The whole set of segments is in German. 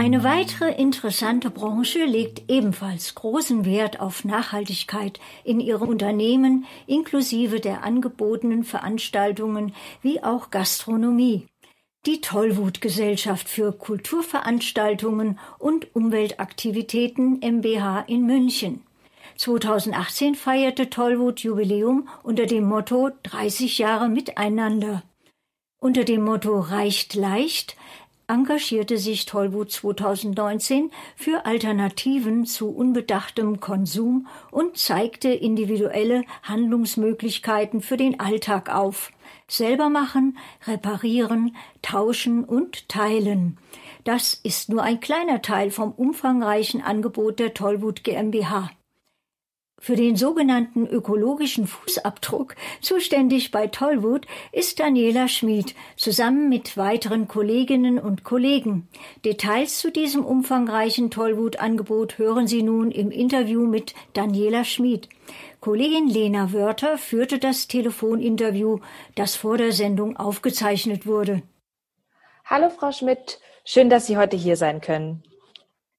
Eine weitere interessante Branche legt ebenfalls großen Wert auf Nachhaltigkeit in ihrem Unternehmen inklusive der angebotenen Veranstaltungen wie auch Gastronomie. Die Tollwut Gesellschaft für Kulturveranstaltungen und Umweltaktivitäten MBH in München. 2018 feierte Tollwut Jubiläum unter dem Motto 30 Jahre miteinander. Unter dem Motto Reicht leicht engagierte sich Tollwut 2019 für Alternativen zu unbedachtem Konsum und zeigte individuelle Handlungsmöglichkeiten für den Alltag auf. Selber machen, reparieren, tauschen und teilen. Das ist nur ein kleiner Teil vom umfangreichen Angebot der Tollwut GmbH. Für den sogenannten ökologischen Fußabdruck zuständig bei Tollwood ist Daniela Schmid zusammen mit weiteren Kolleginnen und Kollegen. Details zu diesem umfangreichen Tollwood-Angebot hören Sie nun im Interview mit Daniela Schmid. Kollegin Lena Wörter führte das Telefoninterview, das vor der Sendung aufgezeichnet wurde. Hallo Frau Schmidt, schön, dass Sie heute hier sein können.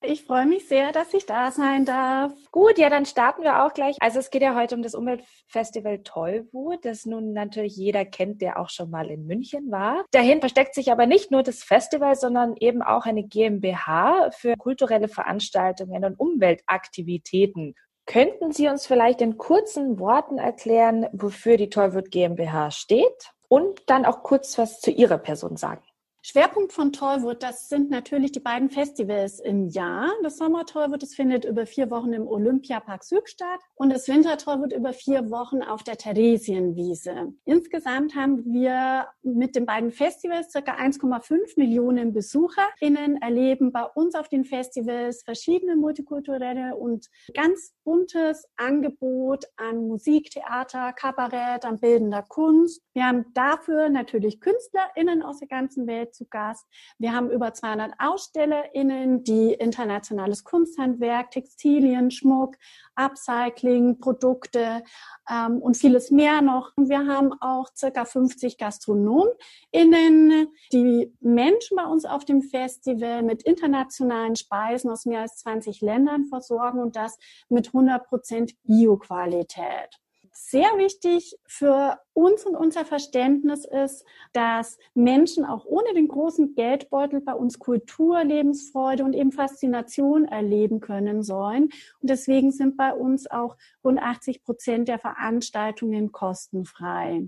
Ich freue mich sehr, dass ich da sein darf. Gut, ja, dann starten wir auch gleich. Also es geht ja heute um das Umweltfestival Tollwut, das nun natürlich jeder kennt, der auch schon mal in München war. Dahin versteckt sich aber nicht nur das Festival, sondern eben auch eine GmbH für kulturelle Veranstaltungen und Umweltaktivitäten. Könnten Sie uns vielleicht in kurzen Worten erklären, wofür die Tollwut GmbH steht und dann auch kurz was zu Ihrer Person sagen? Schwerpunkt von Tollwood, das sind natürlich die beiden Festivals im Jahr. Das Sommer Tollwood, das findet über vier Wochen im Olympiapark Süd statt und das Winter Tollwood über vier Wochen auf der Theresienwiese. Insgesamt haben wir mit den beiden Festivals circa 1,5 Millionen BesucherInnen erleben bei uns auf den Festivals verschiedene multikulturelle und ganz buntes Angebot an Musik, Theater, Kabarett, an bildender Kunst. Wir haben dafür natürlich KünstlerInnen aus der ganzen Welt zu Gast. Wir haben über 200 AusstellerInnen, die internationales Kunsthandwerk, Textilien, Schmuck, Upcycling, Produkte ähm, und vieles mehr noch. Wir haben auch circa 50 GastronomInnen, die Menschen bei uns auf dem Festival mit internationalen Speisen aus mehr als 20 Ländern versorgen und das mit 100 Prozent Bioqualität sehr wichtig für uns und unser Verständnis ist, dass Menschen auch ohne den großen Geldbeutel bei uns Kultur, Lebensfreude und eben Faszination erleben können sollen. Und deswegen sind bei uns auch rund 80 Prozent der Veranstaltungen kostenfrei.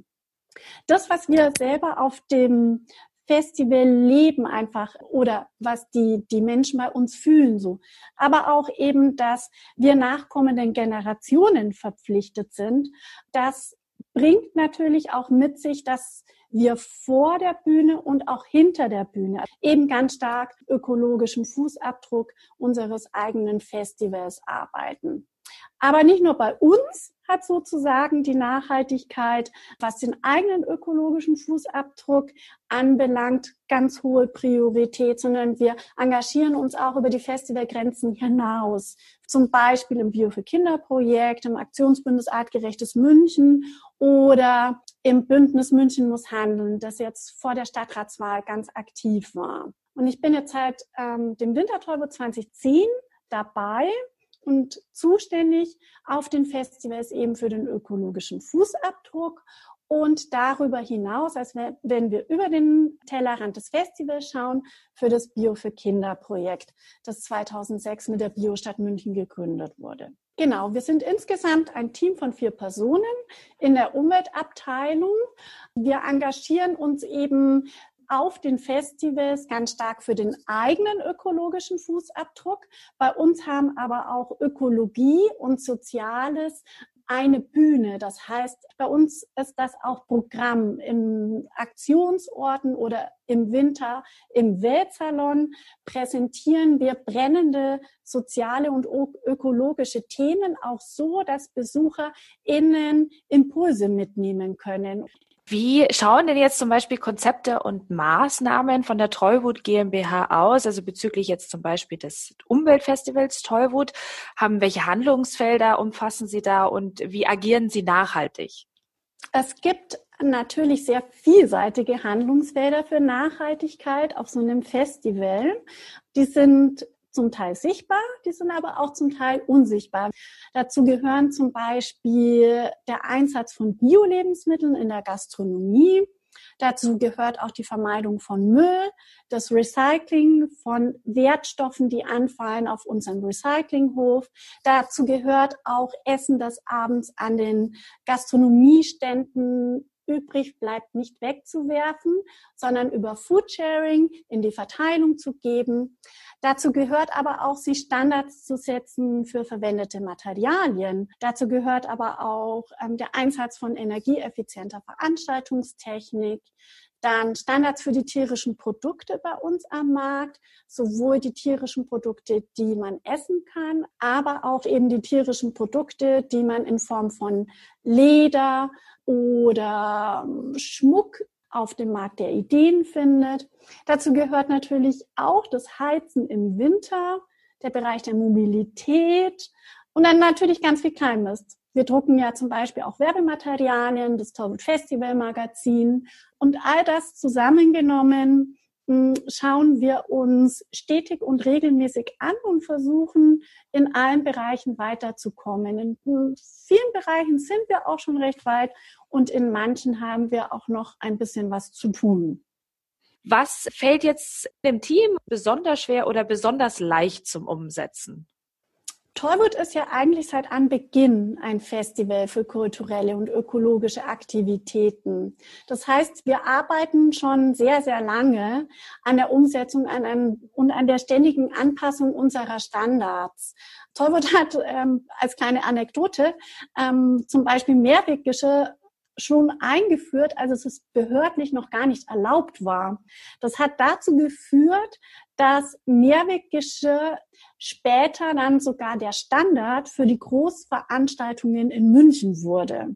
Das, was wir selber auf dem Festival leben einfach oder was die, die Menschen bei uns fühlen so. Aber auch eben, dass wir nachkommenden Generationen verpflichtet sind. Das bringt natürlich auch mit sich, dass wir vor der Bühne und auch hinter der Bühne eben ganz stark ökologischen Fußabdruck unseres eigenen Festivals arbeiten. Aber nicht nur bei uns hat sozusagen die Nachhaltigkeit, was den eigenen ökologischen Fußabdruck anbelangt, ganz hohe Priorität, sondern wir engagieren uns auch über die Festivalgrenzen hinaus. Zum Beispiel im Bio für Kinder Projekt, im Aktionsbündnis Artgerechtes München oder im Bündnis München muss handeln, das jetzt vor der Stadtratswahl ganz aktiv war. Und ich bin jetzt seit ähm, dem Wintertäuber 2010 dabei und zuständig auf den Festivals eben für den ökologischen Fußabdruck und darüber hinaus, als wenn wir über den Tellerrand des Festivals schauen, für das Bio für Kinder Projekt, das 2006 mit der Biostadt München gegründet wurde. Genau, wir sind insgesamt ein Team von vier Personen in der Umweltabteilung. Wir engagieren uns eben auf den Festivals ganz stark für den eigenen ökologischen Fußabdruck. Bei uns haben aber auch Ökologie und Soziales eine Bühne. Das heißt, bei uns ist das auch Programm in Aktionsorten oder im Winter im Weltsalon präsentieren wir brennende soziale und ökologische Themen auch so, dass BesucherInnen Impulse mitnehmen können. Wie schauen denn jetzt zum Beispiel Konzepte und Maßnahmen von der Tollwut GmbH aus, also bezüglich jetzt zum Beispiel des Umweltfestivals Tollwut? Haben welche Handlungsfelder umfassen Sie da und wie agieren Sie nachhaltig? Es gibt natürlich sehr vielseitige Handlungsfelder für Nachhaltigkeit auf so einem Festival. Die sind zum Teil sichtbar, die sind aber auch zum Teil unsichtbar. Dazu gehören zum Beispiel der Einsatz von Bio-Lebensmitteln in der Gastronomie, Dazu gehört auch die Vermeidung von Müll, das Recycling von Wertstoffen, die anfallen auf unserem Recyclinghof. Dazu gehört auch Essen, das abends an den Gastronomieständen übrig bleibt, nicht wegzuwerfen, sondern über Foodsharing in die Verteilung zu geben. Dazu gehört aber auch, sich Standards zu setzen für verwendete Materialien. Dazu gehört aber auch ähm, der Einsatz von energieeffizienter Veranstaltungstechnik, dann Standards für die tierischen Produkte bei uns am Markt, sowohl die tierischen Produkte, die man essen kann, aber auch eben die tierischen Produkte, die man in Form von Leder oder ähm, Schmuck auf dem Markt der Ideen findet. Dazu gehört natürlich auch das Heizen im Winter, der Bereich der Mobilität und dann natürlich ganz viel Kleinmist. Wir drucken ja zum Beispiel auch Werbematerialien, das Torwood Festival Magazin und all das zusammengenommen schauen wir uns stetig und regelmäßig an und versuchen, in allen Bereichen weiterzukommen. In vielen Bereichen sind wir auch schon recht weit und in manchen haben wir auch noch ein bisschen was zu tun. Was fällt jetzt dem Team besonders schwer oder besonders leicht zum Umsetzen? Tollwood ist ja eigentlich seit Anbeginn ein Festival für kulturelle und ökologische Aktivitäten. Das heißt, wir arbeiten schon sehr, sehr lange an der Umsetzung an einem, und an der ständigen Anpassung unserer Standards. Tollwood hat ähm, als kleine Anekdote ähm, zum Beispiel Mehrweggeschirr schon eingeführt, als es behördlich noch gar nicht erlaubt war. Das hat dazu geführt, dass Mehrweggeschirr später dann sogar der Standard für die Großveranstaltungen in München wurde.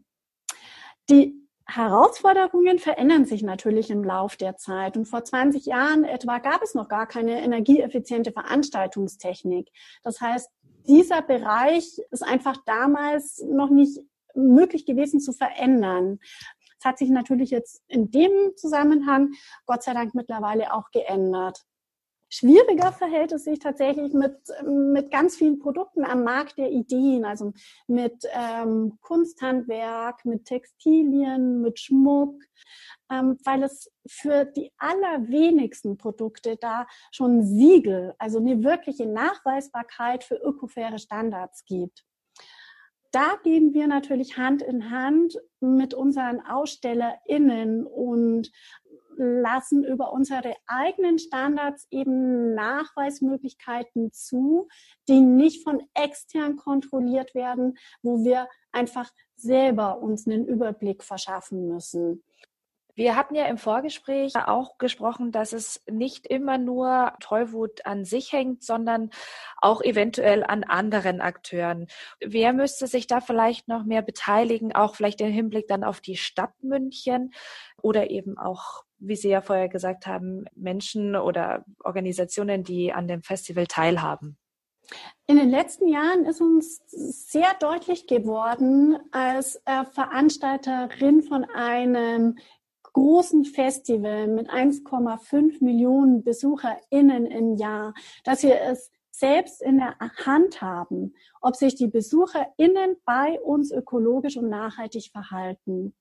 Die Herausforderungen verändern sich natürlich im Lauf der Zeit. Und vor 20 Jahren etwa gab es noch gar keine energieeffiziente Veranstaltungstechnik. Das heißt, dieser Bereich ist einfach damals noch nicht möglich gewesen zu verändern. Es hat sich natürlich jetzt in dem Zusammenhang Gott sei Dank mittlerweile auch geändert. Schwieriger verhält es sich tatsächlich mit, mit ganz vielen Produkten am Markt der Ideen, also mit ähm, Kunsthandwerk, mit Textilien, mit Schmuck, ähm, weil es für die allerwenigsten Produkte da schon Siegel, also eine wirkliche Nachweisbarkeit für ökofaire Standards gibt da gehen wir natürlich Hand in Hand mit unseren AusstellerInnen und lassen über unsere eigenen Standards eben Nachweismöglichkeiten zu, die nicht von extern kontrolliert werden, wo wir einfach selber uns einen Überblick verschaffen müssen. Wir hatten ja im Vorgespräch auch gesprochen, dass es nicht immer nur Tollwut an sich hängt, sondern auch eventuell an anderen Akteuren. Wer müsste sich da vielleicht noch mehr beteiligen, auch vielleicht im Hinblick dann auf die Stadt München oder eben auch, wie Sie ja vorher gesagt haben, Menschen oder Organisationen, die an dem Festival teilhaben? In den letzten Jahren ist uns sehr deutlich geworden, als äh, Veranstalterin von einem großen Festival mit 1,5 Millionen BesucherInnen im Jahr, dass wir es selbst in der Hand haben, ob sich die BesucherInnen bei uns ökologisch und nachhaltig verhalten.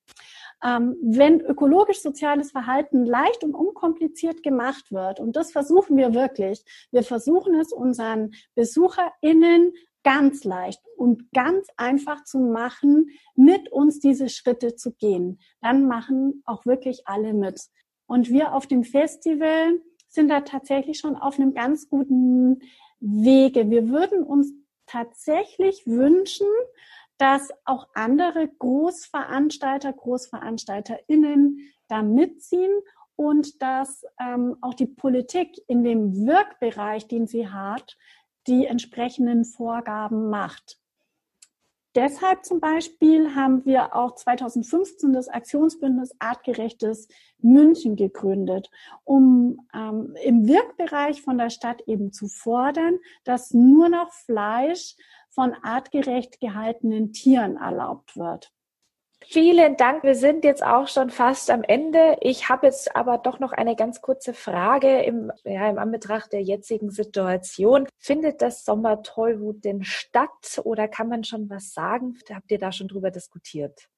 Ähm, wenn ökologisch-soziales Verhalten leicht und unkompliziert gemacht wird, und das versuchen wir wirklich, wir versuchen es unseren BesucherInnen ganz leicht und ganz einfach zu machen, mit uns diese Schritte zu gehen. Dann machen auch wirklich alle mit. Und wir auf dem Festival sind da tatsächlich schon auf einem ganz guten Wege. Wir würden uns tatsächlich wünschen, dass auch andere Großveranstalter, GroßveranstalterInnen da mitziehen und dass ähm, auch die Politik in dem Wirkbereich, den sie hat, die entsprechenden Vorgaben macht. Deshalb zum Beispiel haben wir auch 2015 das Aktionsbündnis Artgerechtes München gegründet, um ähm, im Wirkbereich von der Stadt eben zu fordern, dass nur noch Fleisch von artgerecht gehaltenen Tieren erlaubt wird. Vielen Dank. Wir sind jetzt auch schon fast am Ende. Ich habe jetzt aber doch noch eine ganz kurze Frage im, ja, im Anbetracht der jetzigen Situation. Findet das Sommertollwut denn statt oder kann man schon was sagen? Habt ihr da schon drüber diskutiert?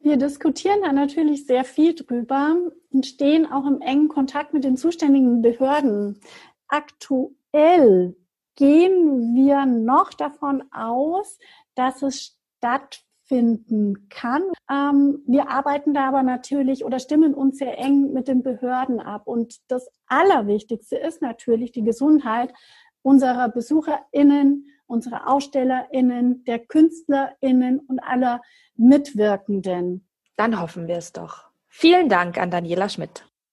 Wir diskutieren da natürlich sehr viel drüber und stehen auch im engen Kontakt mit den zuständigen Behörden. Aktuell gehen wir noch davon aus, dass es stattfinden kann. Ähm, wir arbeiten da aber natürlich oder stimmen uns sehr eng mit den Behörden ab. Und das Allerwichtigste ist natürlich die Gesundheit unserer BesucherInnen, unserer AusstellerInnen, der KünstlerInnen und aller Mitwirkenden. Dann hoffen wir es doch. Vielen Dank an Daniela Schmidt.